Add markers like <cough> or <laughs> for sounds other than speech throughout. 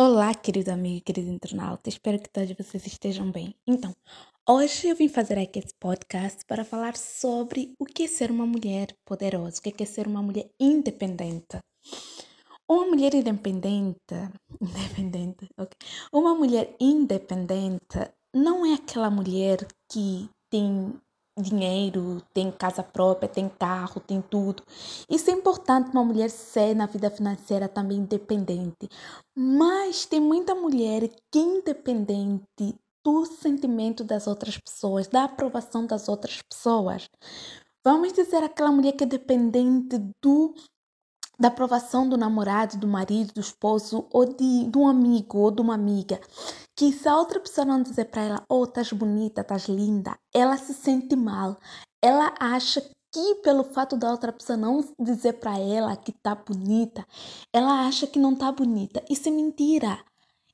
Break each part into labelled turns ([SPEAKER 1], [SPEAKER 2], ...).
[SPEAKER 1] Olá, querido amigo, querido internauta. Espero que todos vocês estejam bem. Então, hoje eu vim fazer aqui esse podcast para falar sobre o que é ser uma mulher poderosa, o que é ser uma mulher independente. Uma mulher independente, <laughs> independente, ok? Uma mulher independente não é aquela mulher que tem dinheiro, tem casa própria, tem carro, tem tudo. Isso é importante uma mulher ser na vida financeira também independente. Mas tem muita mulher que é independente do sentimento das outras pessoas, da aprovação das outras pessoas. Vamos dizer aquela mulher que é dependente do da aprovação do namorado, do marido, do esposo ou de, de um amigo ou de uma amiga que se a outra pessoa não dizer para ela, oh, estás bonita, estás linda, ela se sente mal. Ela acha que pelo fato da outra pessoa não dizer para ela que tá bonita, ela acha que não tá bonita. Isso é mentira.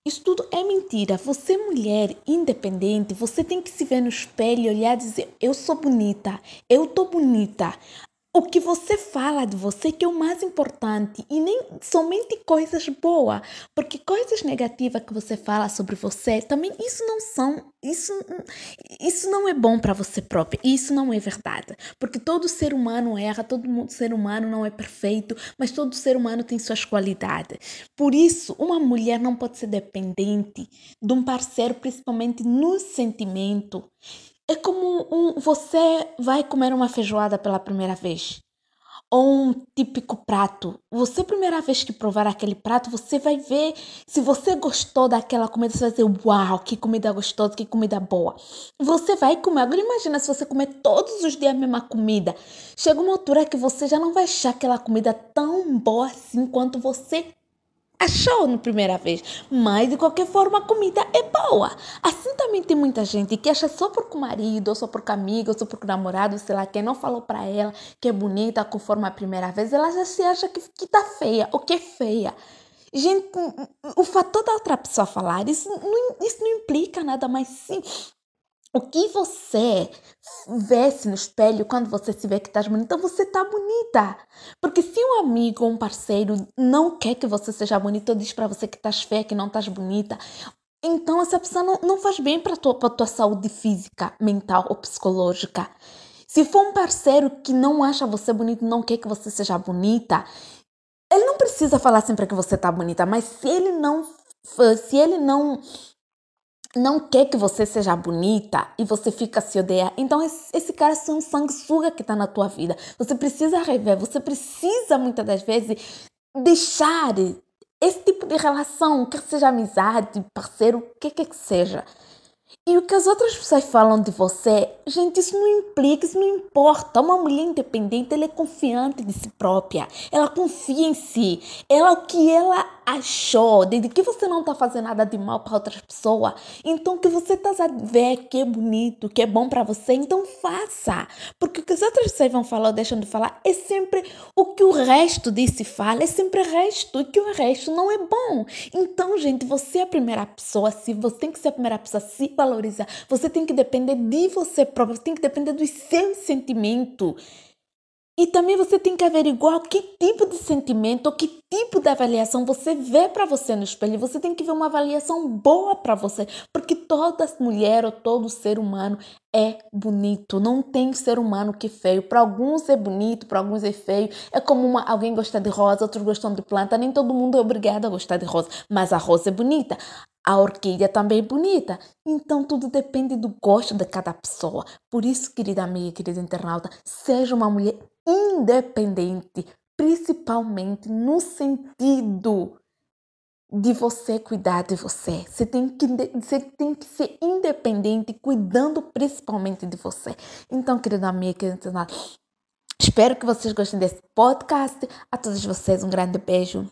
[SPEAKER 1] Isso tudo é mentira. Você, mulher independente, você tem que se ver no espelho olhar e dizer: Eu sou bonita, eu tô bonita o que você fala de você que é o mais importante e nem somente coisas boas, porque coisas negativas que você fala sobre você também isso não são isso isso não é bom para você própria, isso não é verdade, porque todo ser humano erra, todo ser humano não é perfeito, mas todo ser humano tem suas qualidades. Por isso, uma mulher não pode ser dependente de um parceiro, principalmente no sentimento é como um, você vai comer uma feijoada pela primeira vez. Ou um típico prato. Você, primeira vez que provar aquele prato, você vai ver se você gostou daquela comida. Você vai dizer: Uau, que comida gostosa, que comida boa. Você vai comer. Agora, imagina se você comer todos os dias a mesma comida. Chega uma altura que você já não vai achar aquela comida tão boa assim quanto você achou na primeira vez, mas de qualquer forma a comida é boa. Assim também tem muita gente que acha só porque o marido, ou só porque amigo, ou só porque o namorado, sei lá, quem não falou para ela que é bonita conforme a primeira vez, ela já se acha que, que tá feia ou que é feia. Gente, o fator da outra pessoa falar, isso não, isso não implica nada mais sim o que você vê-se no espelho quando você se vê que estás bonita, você está bonita. Porque se um amigo ou um parceiro não quer que você seja bonita ou diz para você que estás feia, que não estás bonita, então essa pessoa não, não faz bem para a tua, tua saúde física, mental ou psicológica. Se for um parceiro que não acha você bonita, não quer que você seja bonita, ele não precisa falar sempre que você está bonita, mas se ele não se ele não não quer que você seja bonita e você fica se odeia. Então esse, esse cara é um sanguessuga que está na tua vida. Você precisa rever, você precisa muitas das vezes deixar esse tipo de relação, quer seja amizade, parceiro, o que quer que seja. E o que as outras pessoas falam de você, gente, isso não implica, isso não importa. Uma mulher independente, ela é confiante de si própria. Ela confia em si. Ela, o que ela achou, de que você não está fazendo nada de mal para outras pessoas, então que você está a ver que é bonito, que é bom para você, então faça. Porque o que as outras pessoas vão falar ou deixam de falar é sempre o que o resto disse fala, é sempre o resto, e que o resto não é bom. Então, gente, você é a primeira pessoa, se você tem que ser a primeira pessoa se valorizar, você tem que depender de você próprio, você tem que depender dos seus sentimentos. E também você tem que averiguar que tipo de sentimento ou que tipo de avaliação você vê para você no espelho. Você tem que ver uma avaliação boa para você, porque toda mulher ou todo ser humano é bonito. Não tem ser humano que é feio. Para alguns é bonito, para alguns é feio. É como uma, alguém gosta de rosa, outros gostam de planta. Nem todo mundo é obrigado a gostar de rosa, mas a rosa é bonita. A orquídea também é bonita. Então tudo depende do gosto de cada pessoa. Por isso, querida amiga, querida internauta, seja uma mulher independente, principalmente no sentido de você cuidar de você. Você tem que, você tem que ser independente, cuidando principalmente de você. Então, querida amiga, querida espero que vocês gostem desse podcast. A todos vocês, um grande beijo.